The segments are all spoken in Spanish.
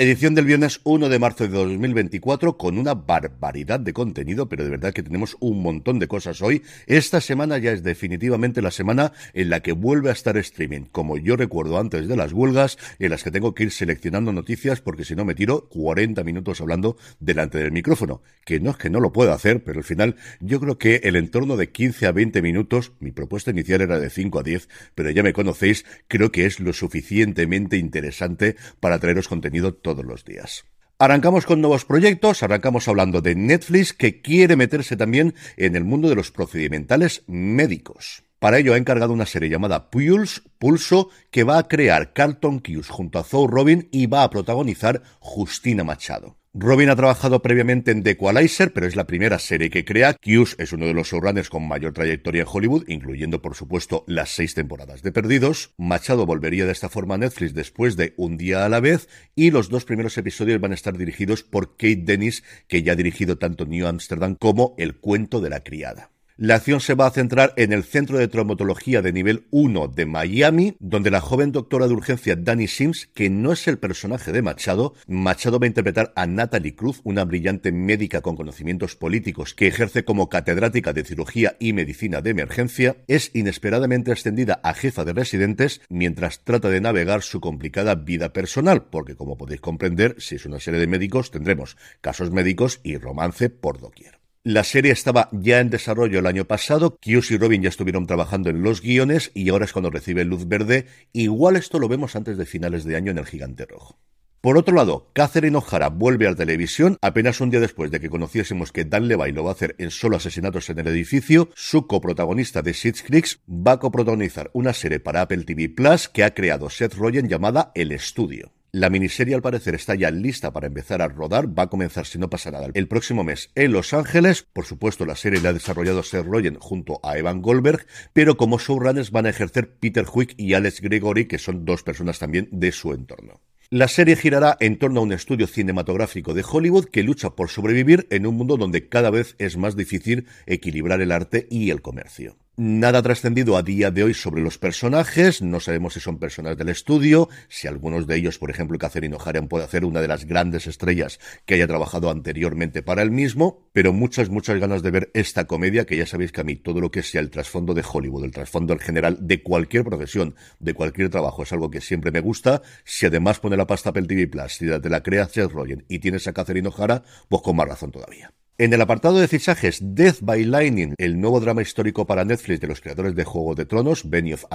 Edición del viernes 1 de marzo de 2024 con una barbaridad de contenido, pero de verdad que tenemos un montón de cosas hoy. Esta semana ya es definitivamente la semana en la que vuelve a estar streaming, como yo recuerdo antes de las huelgas, en las que tengo que ir seleccionando noticias porque si no me tiro 40 minutos hablando delante del micrófono, que no es que no lo pueda hacer, pero al final yo creo que el entorno de 15 a 20 minutos, mi propuesta inicial era de 5 a 10, pero ya me conocéis, creo que es lo suficientemente interesante para traeros contenido todos los días. Arrancamos con nuevos proyectos, arrancamos hablando de Netflix que quiere meterse también en el mundo de los procedimentales médicos. Para ello ha encargado una serie llamada Pulse, Pulso, que va a crear Carlton Cuse junto a Zoe Robin y va a protagonizar Justina Machado. Robin ha trabajado previamente en The Equalizer, pero es la primera serie que crea. Hughes es uno de los showrunners con mayor trayectoria en Hollywood, incluyendo, por supuesto, las seis temporadas de Perdidos. Machado volvería de esta forma a Netflix después de Un día a la vez, y los dos primeros episodios van a estar dirigidos por Kate Dennis, que ya ha dirigido tanto New Amsterdam como El cuento de la criada. La acción se va a centrar en el Centro de Traumatología de Nivel 1 de Miami, donde la joven doctora de urgencia Danny Sims, que no es el personaje de Machado, Machado va a interpretar a Natalie Cruz, una brillante médica con conocimientos políticos que ejerce como catedrática de cirugía y medicina de emergencia, es inesperadamente ascendida a jefa de residentes mientras trata de navegar su complicada vida personal, porque como podéis comprender, si es una serie de médicos, tendremos casos médicos y romance por doquier. La serie estaba ya en desarrollo el año pasado, Hughes y Robin ya estuvieron trabajando en los guiones y ahora es cuando recibe luz verde. Igual esto lo vemos antes de finales de año en El Gigante Rojo. Por otro lado, Catherine O'Hara vuelve a la televisión apenas un día después de que conociésemos que Dan Levy lo va a hacer en Solo Asesinatos en el Edificio. Su coprotagonista de Six Creeks va a coprotagonizar una serie para Apple TV Plus que ha creado Seth Rogen llamada El Estudio. La miniserie al parecer está ya lista para empezar a rodar, va a comenzar si no pasa nada el próximo mes en Los Ángeles. Por supuesto, la serie la ha desarrollado Seth Rogen junto a Evan Goldberg, pero como showrunners van a ejercer Peter Huick y Alex Gregory, que son dos personas también de su entorno. La serie girará en torno a un estudio cinematográfico de Hollywood que lucha por sobrevivir en un mundo donde cada vez es más difícil equilibrar el arte y el comercio. Nada trascendido a día de hoy sobre los personajes, no sabemos si son personas del estudio, si algunos de ellos, por ejemplo, Catherine O'Hara puede hacer una de las grandes estrellas que haya trabajado anteriormente para el mismo, pero muchas, muchas ganas de ver esta comedia, que ya sabéis que a mí todo lo que sea el trasfondo de Hollywood, el trasfondo en general de cualquier profesión, de cualquier trabajo, es algo que siempre me gusta. Si además pone la pasta Apple TV Plus, si te la crea Seth Rogen y tienes a Catherine O'Hara, pues con más razón todavía. En el apartado de fichajes, Death by Lightning, el nuevo drama histórico para Netflix de los creadores de Juego de Tronos, Benny of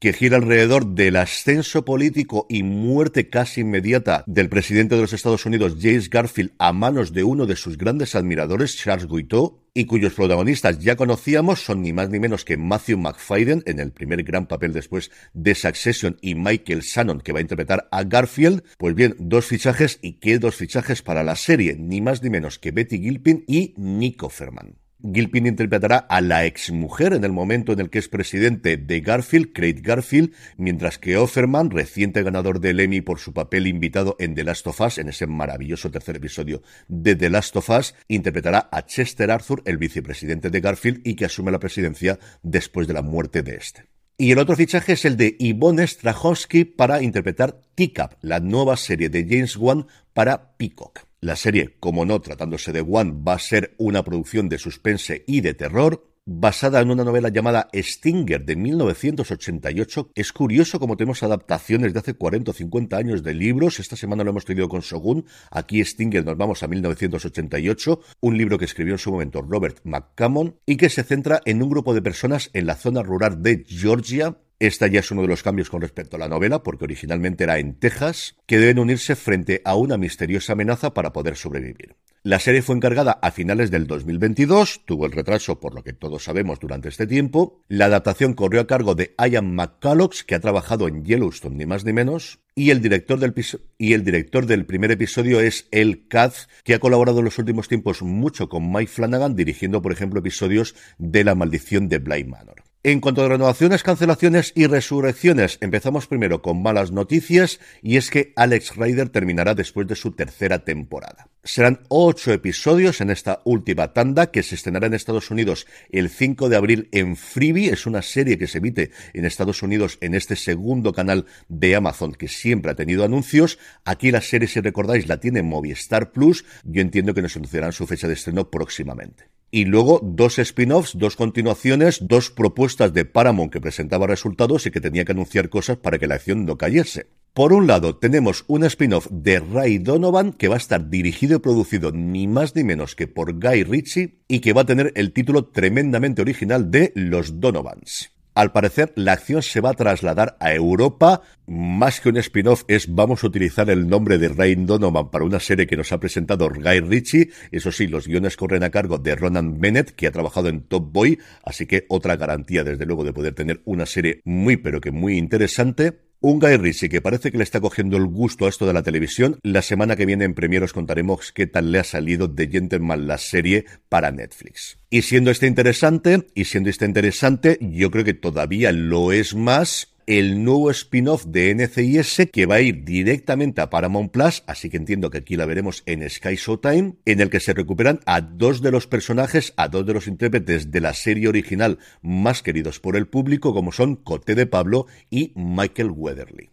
que gira alrededor del ascenso político y muerte casi inmediata del presidente de los Estados Unidos, James Garfield, a manos de uno de sus grandes admiradores, Charles Guiteau, y cuyos protagonistas ya conocíamos son ni más ni menos que Matthew McFadden en el primer gran papel después de Succession y Michael Shannon que va a interpretar a Garfield. Pues bien, dos fichajes y qué dos fichajes para la serie, ni más ni menos que Betty Gilpin y Nico Ferman. Gilpin interpretará a la exmujer en el momento en el que es presidente de Garfield, Craig Garfield, mientras que Offerman, reciente ganador del Emmy por su papel invitado en The Last of Us, en ese maravilloso tercer episodio de The Last of Us, interpretará a Chester Arthur, el vicepresidente de Garfield y que asume la presidencia después de la muerte de este. Y el otro fichaje es el de Ivonne Strahovski para interpretar Teacup, la nueva serie de James Wan para Peacock. La serie, como no tratándose de One, va a ser una producción de suspense y de terror, basada en una novela llamada Stinger de 1988. Es curioso como tenemos adaptaciones de hace 40 o 50 años de libros. Esta semana lo hemos tenido con Shogun. Aquí Stinger nos vamos a 1988, un libro que escribió en su momento Robert McCammon y que se centra en un grupo de personas en la zona rural de Georgia esta ya es uno de los cambios con respecto a la novela, porque originalmente era en Texas, que deben unirse frente a una misteriosa amenaza para poder sobrevivir. La serie fue encargada a finales del 2022, tuvo el retraso por lo que todos sabemos durante este tiempo. La adaptación corrió a cargo de Ian McCulloch, que ha trabajado en Yellowstone ni más ni menos, y el director del, primer episodio es El Katz, que ha colaborado en los últimos tiempos mucho con Mike Flanagan, dirigiendo, por ejemplo, episodios de La maldición de Bly Manor. En cuanto a renovaciones, cancelaciones y resurrecciones, empezamos primero con malas noticias y es que Alex Rider terminará después de su tercera temporada. Serán ocho episodios en esta última tanda que se estrenará en Estados Unidos el 5 de abril en Freebie. Es una serie que se emite en Estados Unidos en este segundo canal de Amazon que siempre ha tenido anuncios. Aquí la serie, si recordáis, la tiene Movistar Plus. Yo entiendo que nos anunciarán su fecha de estreno próximamente y luego dos spin-offs, dos continuaciones, dos propuestas de Paramount que presentaba resultados y que tenía que anunciar cosas para que la acción no cayese. Por un lado, tenemos un spin-off de Ray Donovan que va a estar dirigido y producido ni más ni menos que por Guy Ritchie y que va a tener el título tremendamente original de Los Donovans. Al parecer, la acción se va a trasladar a Europa. Más que un spin-off, es vamos a utilizar el nombre de Rain Donovan para una serie que nos ha presentado Guy Ritchie. Eso sí, los guiones corren a cargo de Ronan Bennett, que ha trabajado en Top Boy. Así que otra garantía, desde luego, de poder tener una serie muy, pero que muy interesante. Un Guy Ritchie que parece que le está cogiendo el gusto a esto de la televisión. La semana que viene en Premier os contaremos qué tal le ha salido de Gentleman la serie para Netflix. Y siendo este interesante, y siendo este interesante, yo creo que todavía lo es más el nuevo spin-off de NCIS que va a ir directamente a Paramount Plus, así que entiendo que aquí la veremos en Sky Showtime, en el que se recuperan a dos de los personajes, a dos de los intérpretes de la serie original más queridos por el público, como son Cote de Pablo y Michael Weatherly.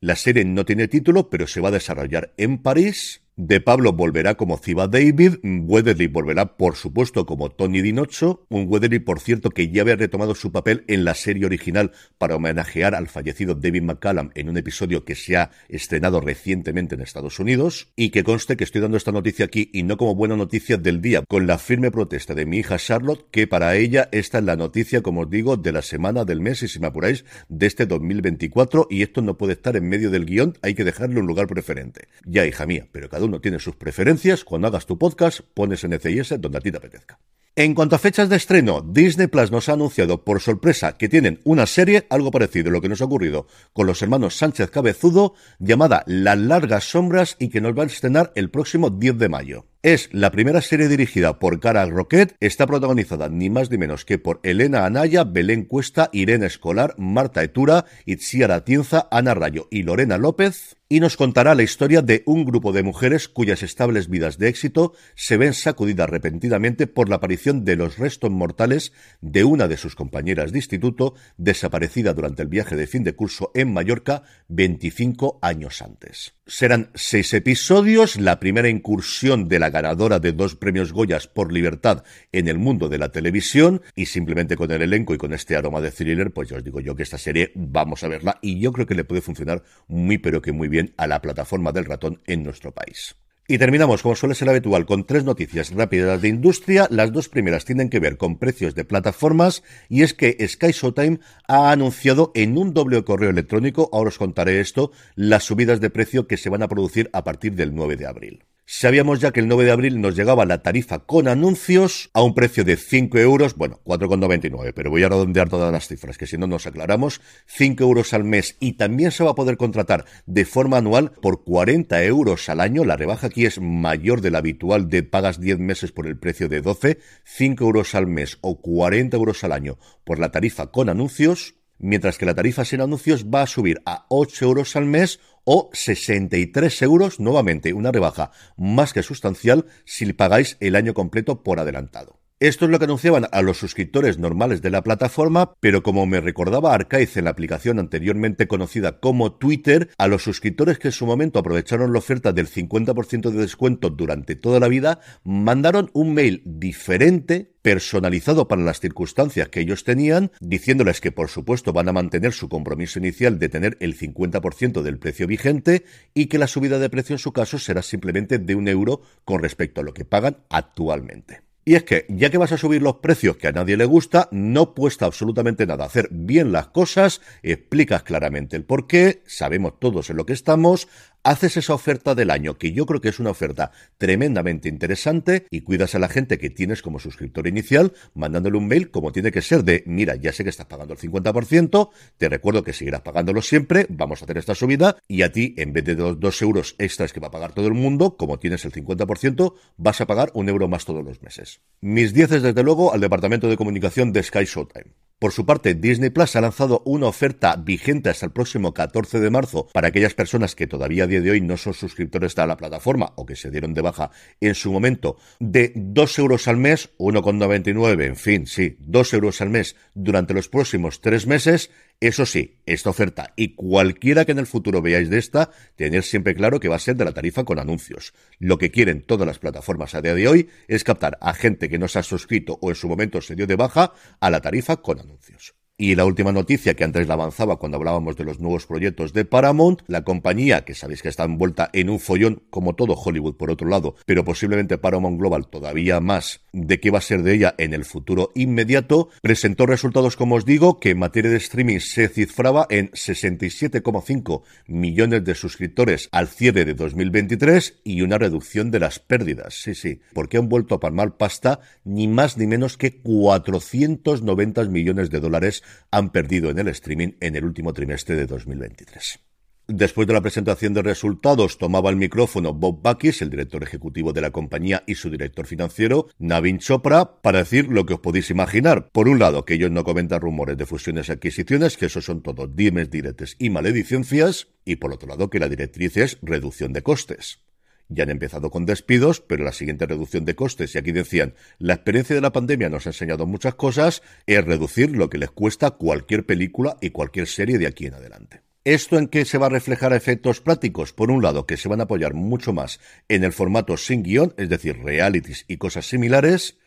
La serie no tiene título, pero se va a desarrollar en París de Pablo volverá como Ciba David, Weatherly volverá por supuesto como Tony Dinocho, un Weatherly por cierto que ya había retomado su papel en la serie original para homenajear al fallecido David McCallum en un episodio que se ha estrenado recientemente en Estados Unidos, y que conste que estoy dando esta noticia aquí y no como buena noticia del día, con la firme protesta de mi hija Charlotte, que para ella esta es la noticia, como os digo, de la semana, del mes, y si me apuráis, de este 2024, y esto no puede estar en medio del guion, hay que dejarle un lugar preferente. Ya, hija mía, pero cada uno tiene sus preferencias. Cuando hagas tu podcast, pones NCIS donde a ti te apetezca. En cuanto a fechas de estreno, Disney Plus nos ha anunciado por sorpresa que tienen una serie, algo parecido a lo que nos ha ocurrido con los hermanos Sánchez Cabezudo, llamada Las Largas Sombras y que nos va a estrenar el próximo 10 de mayo. Es la primera serie dirigida por Cara Roquette, está protagonizada ni más ni menos que por Elena Anaya, Belén Cuesta, Irene Escolar, Marta Etura, Itziar Atienza, Ana Rayo y Lorena López, y nos contará la historia de un grupo de mujeres cuyas estables vidas de éxito se ven sacudidas repentinamente por la aparición de los restos mortales de una de sus compañeras de instituto desaparecida durante el viaje de fin de curso en Mallorca 25 años antes. Serán seis episodios, la primera incursión de la ganadora de dos premios Goyas por libertad en el mundo de la televisión. Y simplemente con el elenco y con este aroma de thriller, pues ya os digo yo que esta serie vamos a verla. Y yo creo que le puede funcionar muy pero que muy bien a la plataforma del ratón en nuestro país. Y terminamos, como suele ser habitual, con tres noticias rápidas de industria. Las dos primeras tienen que ver con precios de plataformas y es que Sky Showtime ha anunciado en un doble correo electrónico, ahora os contaré esto, las subidas de precio que se van a producir a partir del 9 de abril. Sabíamos ya que el 9 de abril nos llegaba la tarifa con anuncios a un precio de 5 euros, bueno, 4,99, pero voy a redondear todas las cifras, que si no nos aclaramos, 5 euros al mes y también se va a poder contratar de forma anual por 40 euros al año. La rebaja aquí es mayor de la habitual de pagas 10 meses por el precio de 12, 5 euros al mes o 40 euros al año por la tarifa con anuncios mientras que la tarifa sin anuncios va a subir a 8 euros al mes o 63 euros, nuevamente una rebaja más que sustancial si pagáis el año completo por adelantado. Esto es lo que anunciaban a los suscriptores normales de la plataforma, pero como me recordaba Arcaiz en la aplicación anteriormente conocida como Twitter, a los suscriptores que en su momento aprovecharon la oferta del 50% de descuento durante toda la vida, mandaron un mail diferente personalizado para las circunstancias que ellos tenían, diciéndoles que por supuesto van a mantener su compromiso inicial de tener el 50% del precio vigente y que la subida de precio en su caso será simplemente de un euro con respecto a lo que pagan actualmente. Y es que, ya que vas a subir los precios que a nadie le gusta, no cuesta absolutamente nada hacer bien las cosas, explicas claramente el por qué, sabemos todos en lo que estamos, haces esa oferta del año, que yo creo que es una oferta tremendamente interesante, y cuidas a la gente que tienes como suscriptor inicial, mandándole un mail como tiene que ser de, mira, ya sé que estás pagando el 50%, te recuerdo que seguirás pagándolo siempre, vamos a hacer esta subida, y a ti, en vez de los dos euros extras que va a pagar todo el mundo, como tienes el 50%, vas a pagar un euro más todos los meses. Mis dieces, desde luego, al departamento de comunicación de Sky Showtime. Por su parte, Disney Plus ha lanzado una oferta vigente hasta el próximo 14 de marzo para aquellas personas que todavía a día de hoy no son suscriptores a la plataforma o que se dieron de baja en su momento de 2 euros al mes, 1,99, en fin, sí, 2 euros al mes durante los próximos tres meses eso sí, esta oferta y cualquiera que en el futuro veáis de esta, tener siempre claro que va a ser de la tarifa con anuncios. Lo que quieren todas las plataformas a día de hoy es captar a gente que no se ha suscrito o en su momento se dio de baja a la tarifa con anuncios. Y la última noticia que antes la avanzaba cuando hablábamos de los nuevos proyectos de Paramount, la compañía, que sabéis que está envuelta en un follón, como todo Hollywood por otro lado, pero posiblemente Paramount Global todavía más de qué va a ser de ella en el futuro inmediato, presentó resultados, como os digo, que en materia de streaming se cifraba en 67,5 millones de suscriptores al cierre de 2023 y una reducción de las pérdidas. Sí, sí, porque han vuelto a palmar pasta ni más ni menos que 490 millones de dólares han perdido en el streaming en el último trimestre de 2023. Después de la presentación de resultados, tomaba el micrófono Bob Bakis, el director ejecutivo de la compañía, y su director financiero, Navin Chopra, para decir lo que os podéis imaginar. Por un lado, que ellos no comentan rumores de fusiones y adquisiciones, que eso son todos dimes, diretes y maledicencias, y por otro lado, que la directriz es reducción de costes. Ya han empezado con despidos, pero la siguiente reducción de costes, y aquí decían, la experiencia de la pandemia nos ha enseñado muchas cosas, es reducir lo que les cuesta cualquier película y cualquier serie de aquí en adelante. ¿Esto en qué se va a reflejar a efectos prácticos? Por un lado, que se van a apoyar mucho más en el formato sin guion, es decir, realities y cosas similares,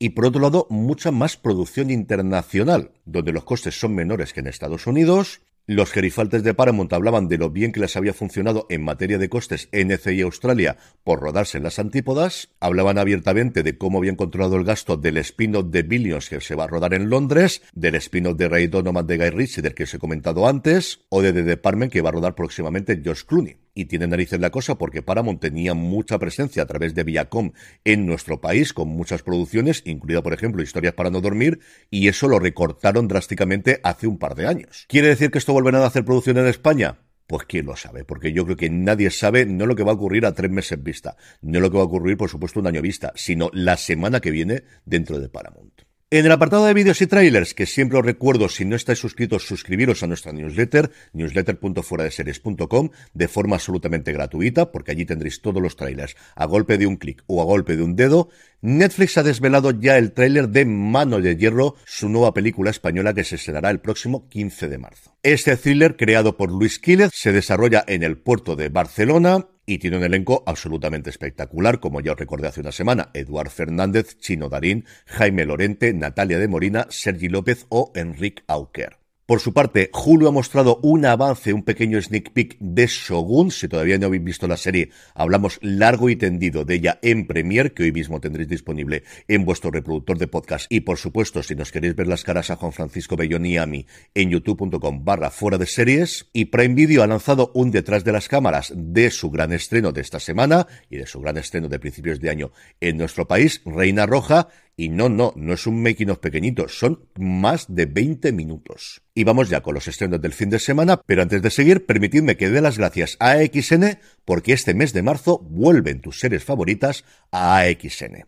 y por otro lado, mucha más producción internacional, donde los costes son menores que en Estados Unidos, los gerifaltes de Paramount hablaban de lo bien que les había funcionado en materia de costes NCI Australia por rodarse en las antípodas, hablaban abiertamente de cómo habían controlado el gasto del spin-off de Billions que se va a rodar en Londres, del spin-off de Ray Donovan de Guy Ritchie del que os he comentado antes, o de The Department que va a rodar próximamente Josh Clooney y tiene narices la cosa porque Paramount tenía mucha presencia a través de Viacom en nuestro país con muchas producciones, incluida por ejemplo Historias para no dormir, y eso lo recortaron drásticamente hace un par de años. ¿Quiere decir que esto volverá a hacer producción en España? Pues quién lo sabe, porque yo creo que nadie sabe no lo que va a ocurrir a tres meses vista, no lo que va a ocurrir, por supuesto, un año vista, sino la semana que viene dentro de Paramount. En el apartado de vídeos y trailers, que siempre os recuerdo, si no estáis suscritos, suscribiros a nuestra newsletter, newsletter.fueradeseries.com, de forma absolutamente gratuita, porque allí tendréis todos los trailers a golpe de un clic o a golpe de un dedo. Netflix ha desvelado ya el tráiler de Mano de Hierro, su nueva película española que se estrenará el próximo 15 de marzo. Este thriller, creado por Luis Quílez, se desarrolla en el puerto de Barcelona, y tiene un elenco absolutamente espectacular, como ya os recordé hace una semana, Eduard Fernández, Chino Darín, Jaime Lorente, Natalia de Morina, Sergi López o Enrique Auker. Por su parte, Hulu ha mostrado un avance, un pequeño sneak peek de Shogun. Si todavía no habéis visto la serie, hablamos largo y tendido de ella en Premiere, que hoy mismo tendréis disponible en vuestro reproductor de podcast. Y por supuesto, si nos queréis ver las caras a Juan Francisco Belloni y a mí en youtube.com barra fuera de series. Y Prime Video ha lanzado un detrás de las cámaras de su gran estreno de esta semana y de su gran estreno de principios de año en nuestro país, Reina Roja, y no, no, no es un making of pequeñito, son más de 20 minutos. Y vamos ya con los estrenos del fin de semana, pero antes de seguir, permitidme que dé las gracias a AXN porque este mes de marzo vuelven tus series favoritas a AXN.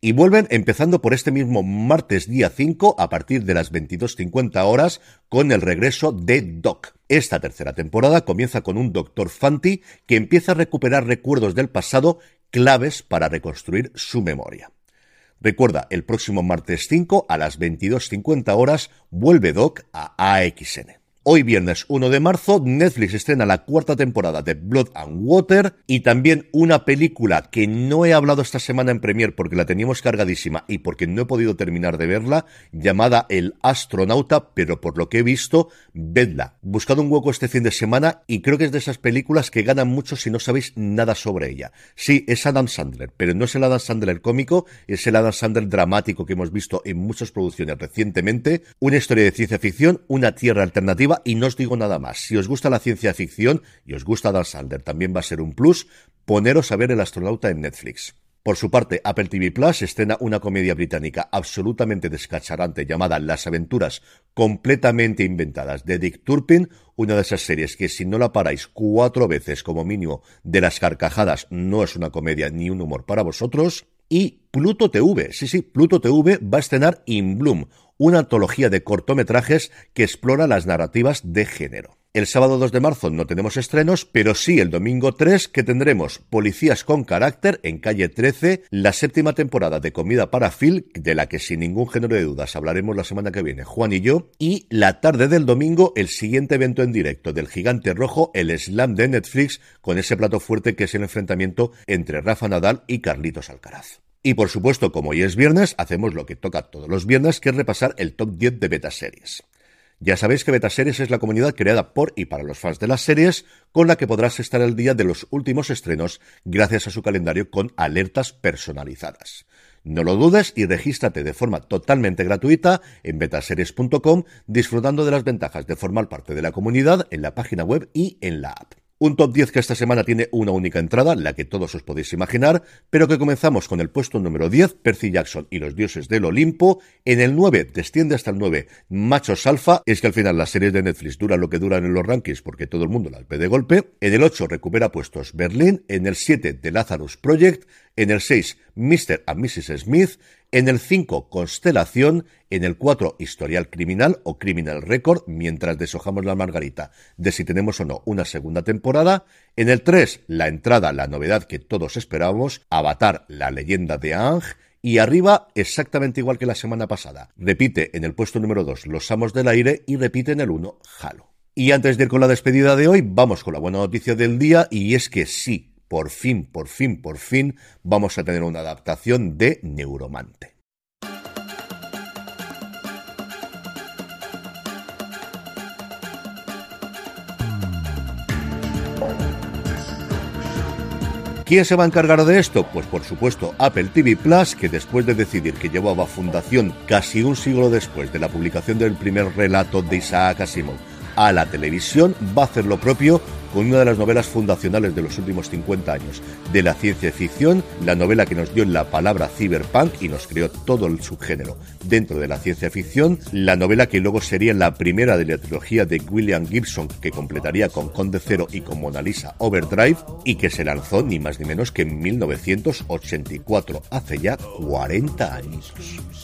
Y vuelven empezando por este mismo martes día 5 a partir de las 22.50 horas con el regreso de Doc. Esta tercera temporada comienza con un Doctor Fanti que empieza a recuperar recuerdos del pasado claves para reconstruir su memoria. Recuerda, el próximo martes 5 a las 22.50 horas vuelve Doc a AXN. Hoy viernes 1 de marzo, Netflix estrena la cuarta temporada de Blood and Water y también una película que no he hablado esta semana en Premiere porque la teníamos cargadísima y porque no he podido terminar de verla, llamada El astronauta, pero por lo que he visto, vedla. Buscado un hueco este fin de semana y creo que es de esas películas que ganan mucho si no sabéis nada sobre ella. Sí, es Adam Sandler, pero no es el Adam Sandler cómico, es el Adam Sandler dramático que hemos visto en muchas producciones recientemente, una historia de ciencia ficción, una tierra alternativa y no os digo nada más. Si os gusta la ciencia ficción y os gusta Dan Sander, también va a ser un plus poneros a ver El astronauta en Netflix. Por su parte, Apple TV Plus estrena una comedia británica absolutamente descacharante llamada Las aventuras completamente inventadas de Dick Turpin, una de esas series que si no la paráis cuatro veces como mínimo de las carcajadas no es una comedia ni un humor para vosotros. Y Pluto TV, sí, sí, Pluto TV va a estrenar In Bloom, una antología de cortometrajes que explora las narrativas de género. El sábado 2 de marzo no tenemos estrenos, pero sí el domingo 3 que tendremos Policías con Carácter en calle 13, la séptima temporada de Comida para Phil, de la que sin ningún género de dudas hablaremos la semana que viene Juan y yo, y la tarde del domingo el siguiente evento en directo del Gigante Rojo, el Slam de Netflix, con ese plato fuerte que es el enfrentamiento entre Rafa Nadal y Carlitos Alcaraz. Y por supuesto, como hoy es viernes, hacemos lo que toca todos los viernes, que es repasar el top 10 de beta series. Ya sabéis que Beta Series es la comunidad creada por y para los fans de las series, con la que podrás estar al día de los últimos estrenos gracias a su calendario con alertas personalizadas. No lo dudes y regístrate de forma totalmente gratuita en betaseries.com, disfrutando de las ventajas de formar parte de la comunidad en la página web y en la app. Un top 10 que esta semana tiene una única entrada, la que todos os podéis imaginar, pero que comenzamos con el puesto número 10, Percy Jackson y los dioses del Olimpo. En el 9, desciende hasta el 9, Machos Alfa. Es que al final las series de Netflix duran lo que duran en los rankings porque todo el mundo las ve de golpe. En el 8, recupera puestos Berlín. En el 7, The Lazarus Project. En el 6, Mr. and Mrs. Smith. En el 5, Constelación. En el 4, Historial Criminal o Criminal Record, mientras deshojamos la margarita de si tenemos o no una segunda temporada. En el 3, la entrada, la novedad que todos esperábamos, Avatar, la leyenda de Ang. Y arriba, exactamente igual que la semana pasada. Repite en el puesto número 2 Los Amos del Aire y repite en el 1 Halo. Y antes de ir con la despedida de hoy, vamos con la buena noticia del día y es que sí, por fin, por fin, por fin, vamos a tener una adaptación de Neuromante. ¿Quién se va a encargar de esto? Pues por supuesto Apple TV Plus, que después de decidir que llevaba fundación casi un siglo después de la publicación del primer relato de Isaac Asimov a la televisión, va a hacer lo propio con una de las novelas fundacionales de los últimos 50 años de la ciencia ficción, la novela que nos dio la palabra cyberpunk y nos creó todo el subgénero dentro de la ciencia ficción, la novela que luego sería la primera de la trilogía de William Gibson que completaría con Conde Cero y con Mona Lisa Overdrive y que se lanzó ni más ni menos que en 1984, hace ya 40 años.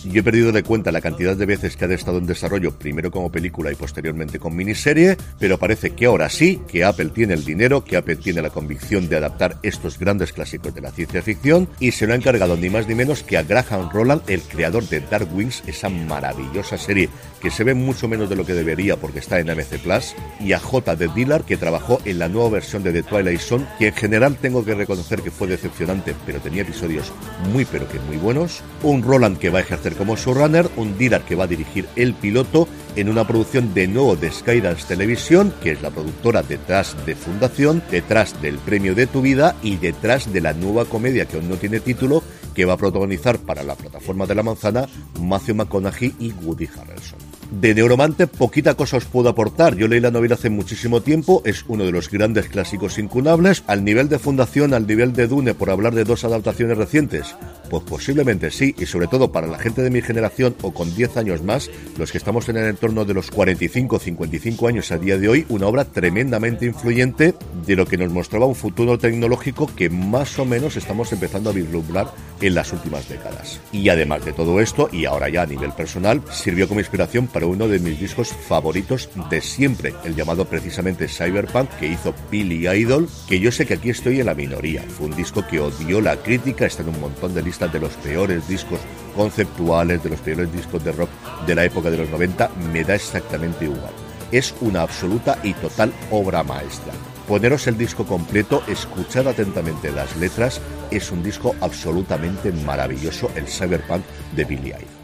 Yo he perdido de cuenta la cantidad de veces que ha estado en desarrollo, primero como película y posteriormente con miniserie, pero parece que ahora sí, que Apple tiene el dinero, que Apple tiene la convicción de adaptar estos grandes clásicos de la ciencia ficción y se lo ha encargado ni más ni menos que a Graham Roland, el creador de Dark Wings, esa maravillosa serie que se ve mucho menos de lo que debería porque está en AMC Plus, y a J. de Dillard, que trabajó en la nueva versión de The Twilight Zone, que en general tengo que reconocer que fue decepcionante, pero tenía episodios muy pero que muy buenos, un Roland que va a ejercer como showrunner, un Dillard que va a dirigir el piloto en una producción de nuevo de Skydance Televisión, que es la productora detrás de Fundación, detrás del Premio de tu Vida y detrás de la nueva comedia que aún no tiene título, que va a protagonizar para la plataforma de la manzana Matthew McConaughey y Woody Harrelson. De Neuromante poquita cosa os puedo aportar. Yo leí la novela hace muchísimo tiempo, es uno de los grandes clásicos incunables. Al nivel de fundación, al nivel de Dune, por hablar de dos adaptaciones recientes, pues posiblemente sí, y sobre todo para la gente de mi generación o con 10 años más, los que estamos en el entorno de los 45 55 años a día de hoy, una obra tremendamente influyente de lo que nos mostraba un futuro tecnológico que más o menos estamos empezando a vislumbrar en las últimas décadas. Y además de todo esto, y ahora ya a nivel personal, sirvió como inspiración para uno de mis discos favoritos de siempre, el llamado precisamente Cyberpunk que hizo Billy Idol, que yo sé que aquí estoy en la minoría. Fue un disco que odió la crítica, está en un montón de listas de los peores discos conceptuales, de los peores discos de rock de la época de los 90, me da exactamente igual. Es una absoluta y total obra maestra. Poneros el disco completo, escuchad atentamente las letras, es un disco absolutamente maravilloso, el Cyberpunk de Billy Idol.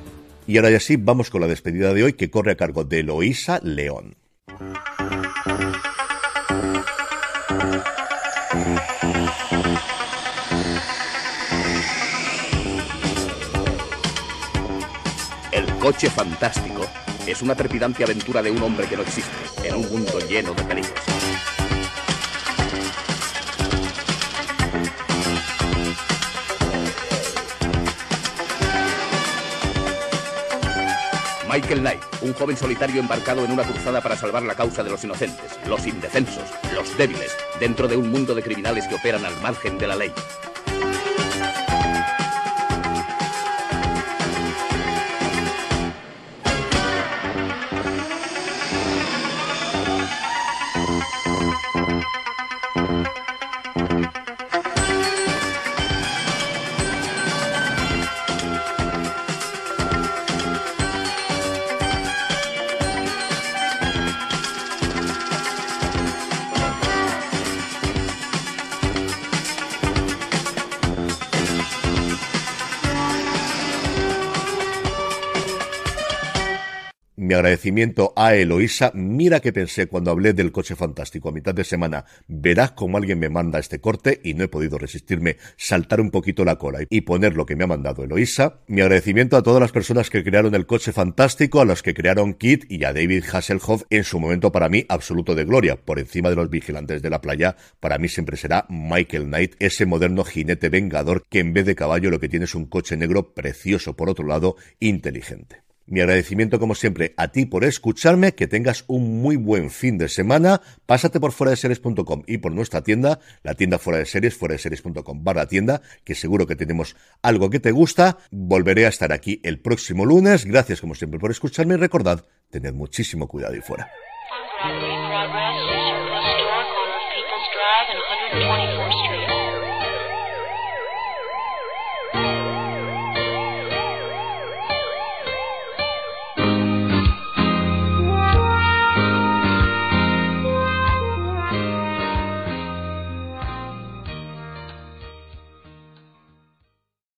Y ahora ya sí, vamos con la despedida de hoy que corre a cargo de Eloísa León. El coche fantástico es una trepidante aventura de un hombre que no existe en un mundo lleno de peligros. Michael Knight, un joven solitario embarcado en una cruzada para salvar la causa de los inocentes, los indefensos, los débiles, dentro de un mundo de criminales que operan al margen de la ley. Mi agradecimiento a Eloísa. Mira que pensé cuando hablé del coche fantástico a mitad de semana. Verás cómo alguien me manda este corte y no he podido resistirme saltar un poquito la cola y poner lo que me ha mandado Eloísa. Mi agradecimiento a todas las personas que crearon el coche fantástico, a los que crearon Kit y a David Hasselhoff en su momento para mí absoluto de gloria. Por encima de los vigilantes de la playa, para mí siempre será Michael Knight, ese moderno jinete vengador que en vez de caballo lo que tiene es un coche negro precioso por otro lado, inteligente. Mi agradecimiento, como siempre, a ti por escucharme, que tengas un muy buen fin de semana. Pásate por fuera de series.com y por nuestra tienda, la tienda fuera de series, fuera de series.com barra tienda, que seguro que tenemos algo que te gusta. Volveré a estar aquí el próximo lunes. Gracias, como siempre, por escucharme y recordad, tened muchísimo cuidado y fuera.